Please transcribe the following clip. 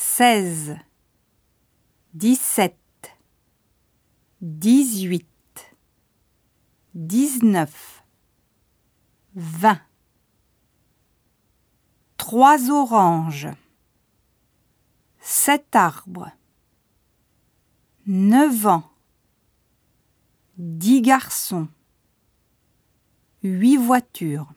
seize, dix-sept, dix-huit, dix-neuf, vingt. Trois oranges, sept arbres, neuf ans, dix garçons, huit voitures.